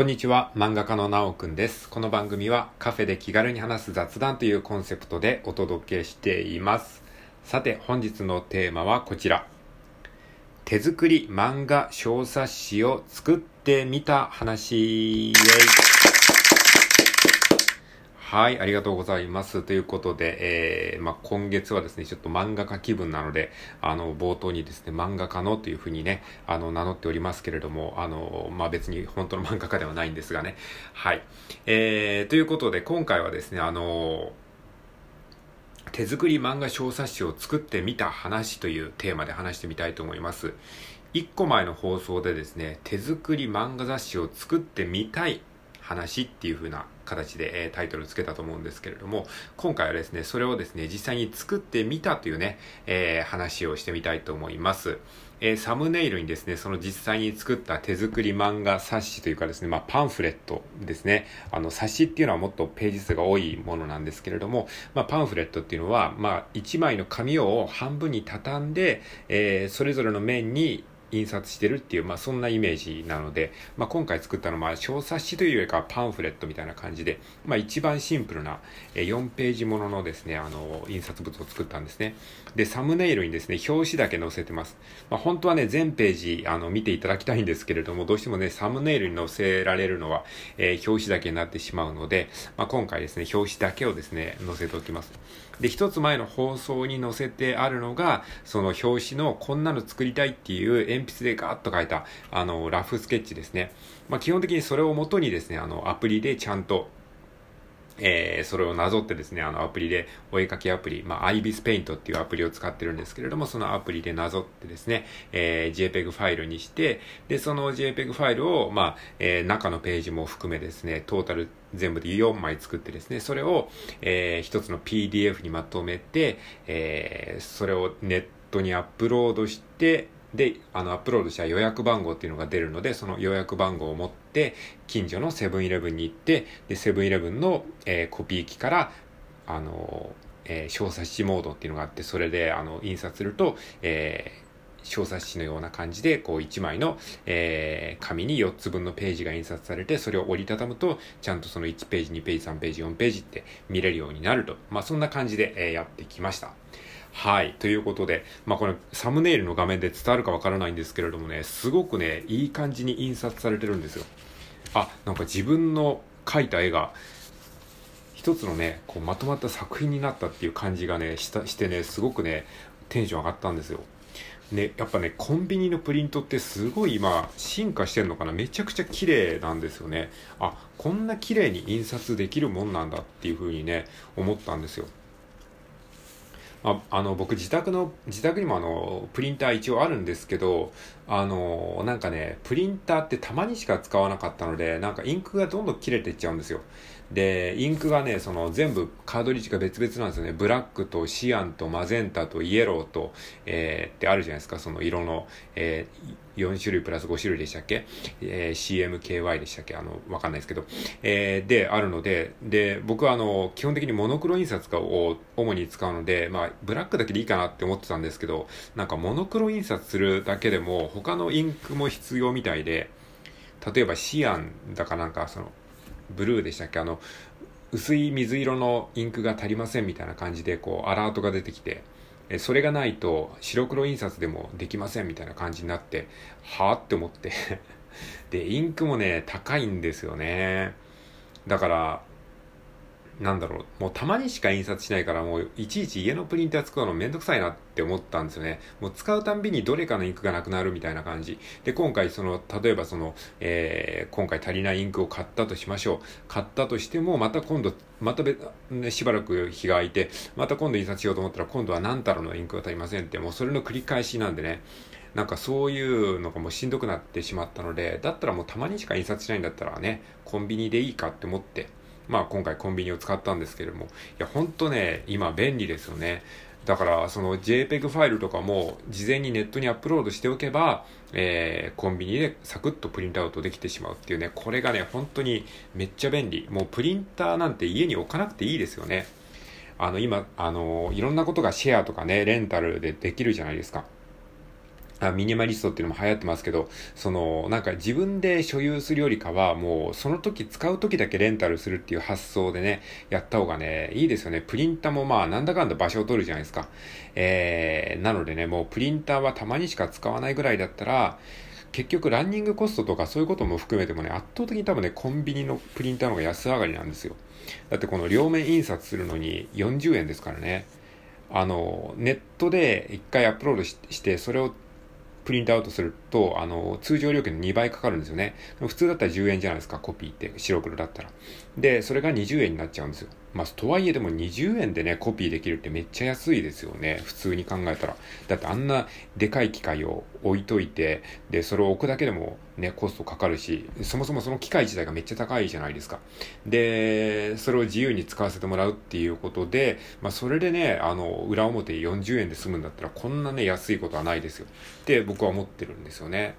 こんにちは、漫画家のなおくんです。この番組はカフェで気軽に話す雑談というコンセプトでお届けしています。さて、本日のテーマはこちら。手作り漫画小冊子を作ってみた話。イェイはい、ありがとうございます。ということで、えー、まあ、今月はですね、ちょっと漫画家気分なので、あの、冒頭にですね、漫画家のというふうにね、あの、名乗っておりますけれども、あの、まあ、別に本当の漫画家ではないんですがね。はい。えー、ということで、今回はですね、あの、手作り漫画小冊子を作ってみた話というテーマで話してみたいと思います。1個前の放送でですね、手作り漫画雑誌を作ってみたい話っていう風な形で、え、タイトルつけたと思うんですけれども、今回はですね、それをですね、実際に作ってみたというね、え、話をしてみたいと思います。えー、サムネイルにですね、その実際に作った手作り漫画冊子というかですね、まあ、パンフレットですね。あの、冊子っていうのはもっとページ数が多いものなんですけれども、まあ、パンフレットっていうのは、まあ、1枚の紙を半分に畳んで、えー、それぞれの面に印刷してるっていう、まあそんなイメージなので、まあ今回作ったのは小冊子というよりかはパンフレットみたいな感じで、まあ一番シンプルな4ページもののですね、あの、印刷物を作ったんですね。で、サムネイルにですね、表紙だけ載せてます。まあ本当はね、全ページ、あの、見ていただきたいんですけれども、どうしてもね、サムネイルに載せられるのは、えー、表紙だけになってしまうので、まあ今回ですね、表紙だけをですね、載せておきます。で、一つ前の放送に載せてあるのが、その表紙のこんなの作りたいっていう鉛筆でガーッと書いた、あの、ラフスケッチですね。まあ、基本的にそれをもとにですね、あの、アプリでちゃんと、えー、それをなぞってですね、あのアプリで、お絵かきアプリ、まあ、アイビスペイントっていうアプリを使ってるんですけれども、そのアプリでなぞってですね、えー、JPEG ファイルにして、で、その JPEG ファイルを、まあ、えー、中のページも含めですね、トータル全部で4枚作ってですね、それを、えー、一つの PDF にまとめて、えー、それをネットにアップロードして、で、あの、アップロードした予約番号っていうのが出るので、その予約番号を持って、近所のセブンイレブンに行って、で、セブンイレブンの、えー、コピー機から、あの、えー、小冊子モードっていうのがあって、それで、あの、印刷すると、えー、小冊子のような感じで、こう1枚の、えー、紙に4つ分のページが印刷されて、それを折りたたむと、ちゃんとその1ページ、2ページ、3ページ、4ページって見れるようになると。まあ、そんな感じで、えー、やってきました。はい。ということで、まあこれサムネイルの画面で伝わるかわからないんですけれどもね、すごくね、いい感じに印刷されてるんですよ。あ、なんか自分の描いた絵が、一つのね、こうまとまった作品になったっていう感じがね、したしてね、すごくね、テンション上がったんですよ。ね、やっぱね、コンビニのプリントってすごい今、進化してんのかな？めちゃくちゃ綺麗なんですよね。あ、こんな綺麗に印刷できるもんなんだっていう風にね、思ったんですよ。ああの僕自宅の自宅にもあのプリンター一応あるんですけどあのなんかねプリンターってたまにしか使わなかったのでなんかインクがどんどん切れていっちゃうんですよ。でインクがねその全部カードリッジが別々なんですよね。ブラックとシアンとマゼンタとイエローと、えー、ってあるじゃないですか。その色の、えー、4種類プラス5種類でしたっけ、えー、CMKY でしたっけ？あのわかんないですけど、えー、であるのでで僕はあの基本的にモノクロ印刷を主に使うのでまあブラックだけでいいかなって思ってたんですけどなんかモノクロ印刷するだけでも他のインクも必要みたいで例えばシアンだかなんかそのブルーでしたっけ？あの、薄い水色のインクが足りませんみたいな感じで、こう、アラートが出てきて、えそれがないと白黒印刷でもできませんみたいな感じになって、はあって思って で、インクもね、高いんですよね。だから、なんだろう、もうたまにしか印刷しないから、もういちいち家のプリンター使うのめんどくさいなって思ったんですよね。もう使うたんびにどれかのインクがなくなるみたいな感じ。で、今回その、例えばその、えー、今回足りないインクを買ったとしましょう。買ったとしても、また今度、またべ、ね、しばらく日が空いて、また今度印刷しようと思ったら、今度は何太郎のインクが足りませんって、もうそれの繰り返しなんでね。なんかそういうのがもうしんどくなってしまったので、だったらもうたまにしか印刷しないんだったらね、コンビニでいいかって思って、まあ今回コンビニを使ったんですけれども、いや本当ね、今便利ですよね。だからその JPEG ファイルとかも事前にネットにアップロードしておけば、えー、コンビニでサクッとプリントアウトできてしまうっていうね、これがね、本当にめっちゃ便利。もうプリンターなんて家に置かなくていいですよね。あの今、あのいろんなことがシェアとかね、レンタルでできるじゃないですか。あミニマリストっていうのも流行ってますけど、その、なんか自分で所有するよりかは、もうその時使う時だけレンタルするっていう発想でね、やった方がね、いいですよね。プリンターもまあなんだかんだ場所を取るじゃないですか。えー、なのでね、もうプリンターはたまにしか使わないぐらいだったら、結局ランニングコストとかそういうことも含めてもね、圧倒的に多分ね、コンビニのプリンターの方が安上がりなんですよ。だってこの両面印刷するのに40円ですからね。あの、ネットで一回アップロードして、それをプリントアウトすると、あの、通常料金の2倍かかるんですよね。普通だったら10円じゃないですか、コピーって、白黒だったら。で、それが20円になっちゃうんですよ。まあ、とはいえでも20円でね、コピーできるってめっちゃ安いですよね。普通に考えたら。だってあんなでかい機械を置いといて、で、それを置くだけでもね、コストかかるし、そもそもその機械自体がめっちゃ高いじゃないですか。で、それを自由に使わせてもらうっていうことで、まあ、それでね、あの、裏表40円で済むんだったら、こんなね、安いことはないですよ。って僕は思ってるんですよね。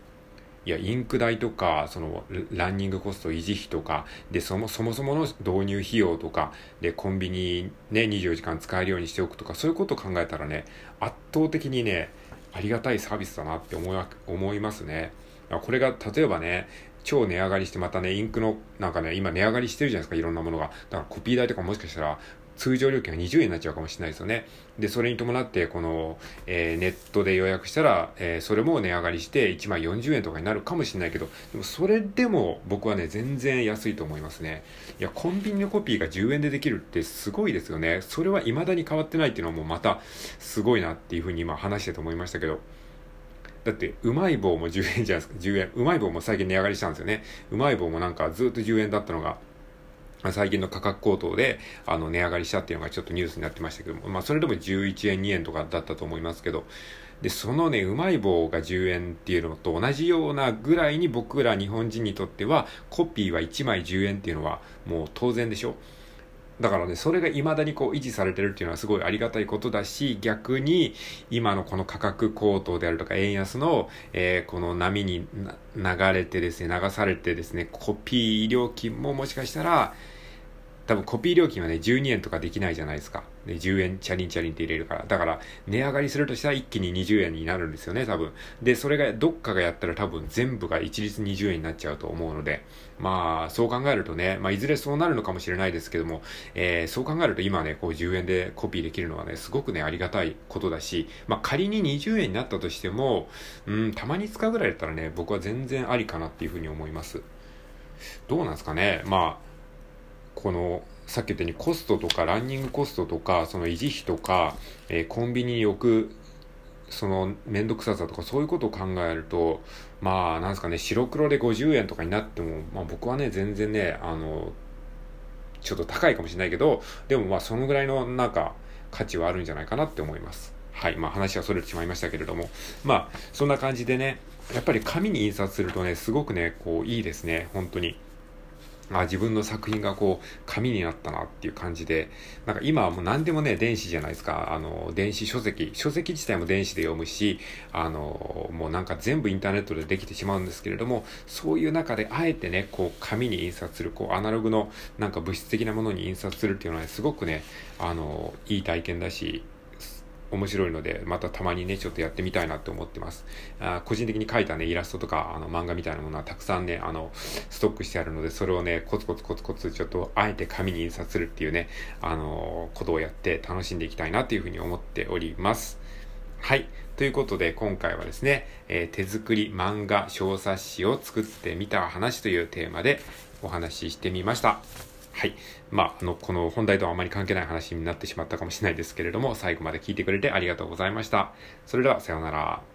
いや、インク代とか、その、ランニングコスト維持費とか、で、そもそもそもの導入費用とか、で、コンビニね、24時間使えるようにしておくとか、そういうことを考えたらね、圧倒的にね、ありがたいサービスだなって思い思いますね。これが、例えばね、超値上がりしてまたね、インクの、なんかね、今値上がりしてるじゃないですか、いろんなものが。だからコピー代とかもしかしたら、通常料金が20円になっちゃうかもしれないですよね。で、それに伴って、この、えー、ネットで予約したら、えー、それも値上がりして1枚40円とかになるかもしれないけど、でもそれでも僕はね、全然安いと思いますね。いや、コンビニのコピーが10円でできるってすごいですよね。それは未だに変わってないっていうのはもうまたすごいなっていうふうに今話してて思いましたけど、だって、うまい棒も10円じゃないですか。10円。うまい棒も最近値上がりしたんですよね。うまい棒もなんかずっと10円だったのが、最近の価格高騰で、あの、値上がりしたっていうのがちょっとニュースになってましたけども、まあ、それでも11円、2円とかだったと思いますけど、で、そのね、うまい棒が10円っていうのと同じようなぐらいに僕ら日本人にとっては、コピーは1枚10円っていうのはもう当然でしょ。だからね、それが未だにこう維持されてるっていうのはすごいありがたいことだし、逆に今のこの価格高騰であるとか円安の、えー、この波に流れてですね、流されてですね、コピー料金ももしかしたら、多分コピー料金はね、12円とかできないじゃないですか。で、10円チャリンチャリンって入れるから。だから、値上がりするとしたら一気に20円になるんですよね、多分。で、それがどっかがやったら多分全部が一律20円になっちゃうと思うので、まあ、そう考えるとね、まあ、いずれそうなるのかもしれないですけども、えー、そう考えると今ね、こう10円でコピーできるのはね、すごくね、ありがたいことだし、まあ、仮に20円になったとしても、うん、たまに使うぐらいだったらね、僕は全然ありかなっていうふうに思います。どうなんですかね、まあ、この、さっき言ったようにコストとかランニングコストとか、その維持費とか、えー、コンビニに置く、その面倒くささとかそういうことを考えると、まあ、なんですかね、白黒で50円とかになっても、まあ僕はね、全然ね、あの、ちょっと高いかもしれないけど、でもまあそのぐらいのなんか価値はあるんじゃないかなって思います。はい。まあ話はそれてしまいましたけれども、まあそんな感じでね、やっぱり紙に印刷するとね、すごくね、こういいですね、本当に。あ自分の作品がこう紙になったなっていう感じでなんか今はもう何でもね電子じゃないですか。あの電子書籍。書籍自体も電子で読むしあのもうなんか全部インターネットでできてしまうんですけれどもそういう中であえてねこう紙に印刷するこうアナログのなんか物質的なものに印刷するっていうのは、ね、すごくねあのいい体験だし面白いので、またたまにね、ちょっとやってみたいなって思ってます。あ個人的に描いたね、イラストとか、あの、漫画みたいなものはたくさんね、あの、ストックしてあるので、それをね、コツコツコツコツ、ちょっと、あえて紙に印刷するっていうね、あの、ことをやって楽しんでいきたいなっていうふうに思っております。はい。ということで、今回はですね、えー、手作り漫画小冊子を作ってみた話というテーマでお話ししてみました。はい。まあ、あの、この本題とはあまり関係ない話になってしまったかもしれないですけれども、最後まで聞いてくれてありがとうございました。それでは、さようなら。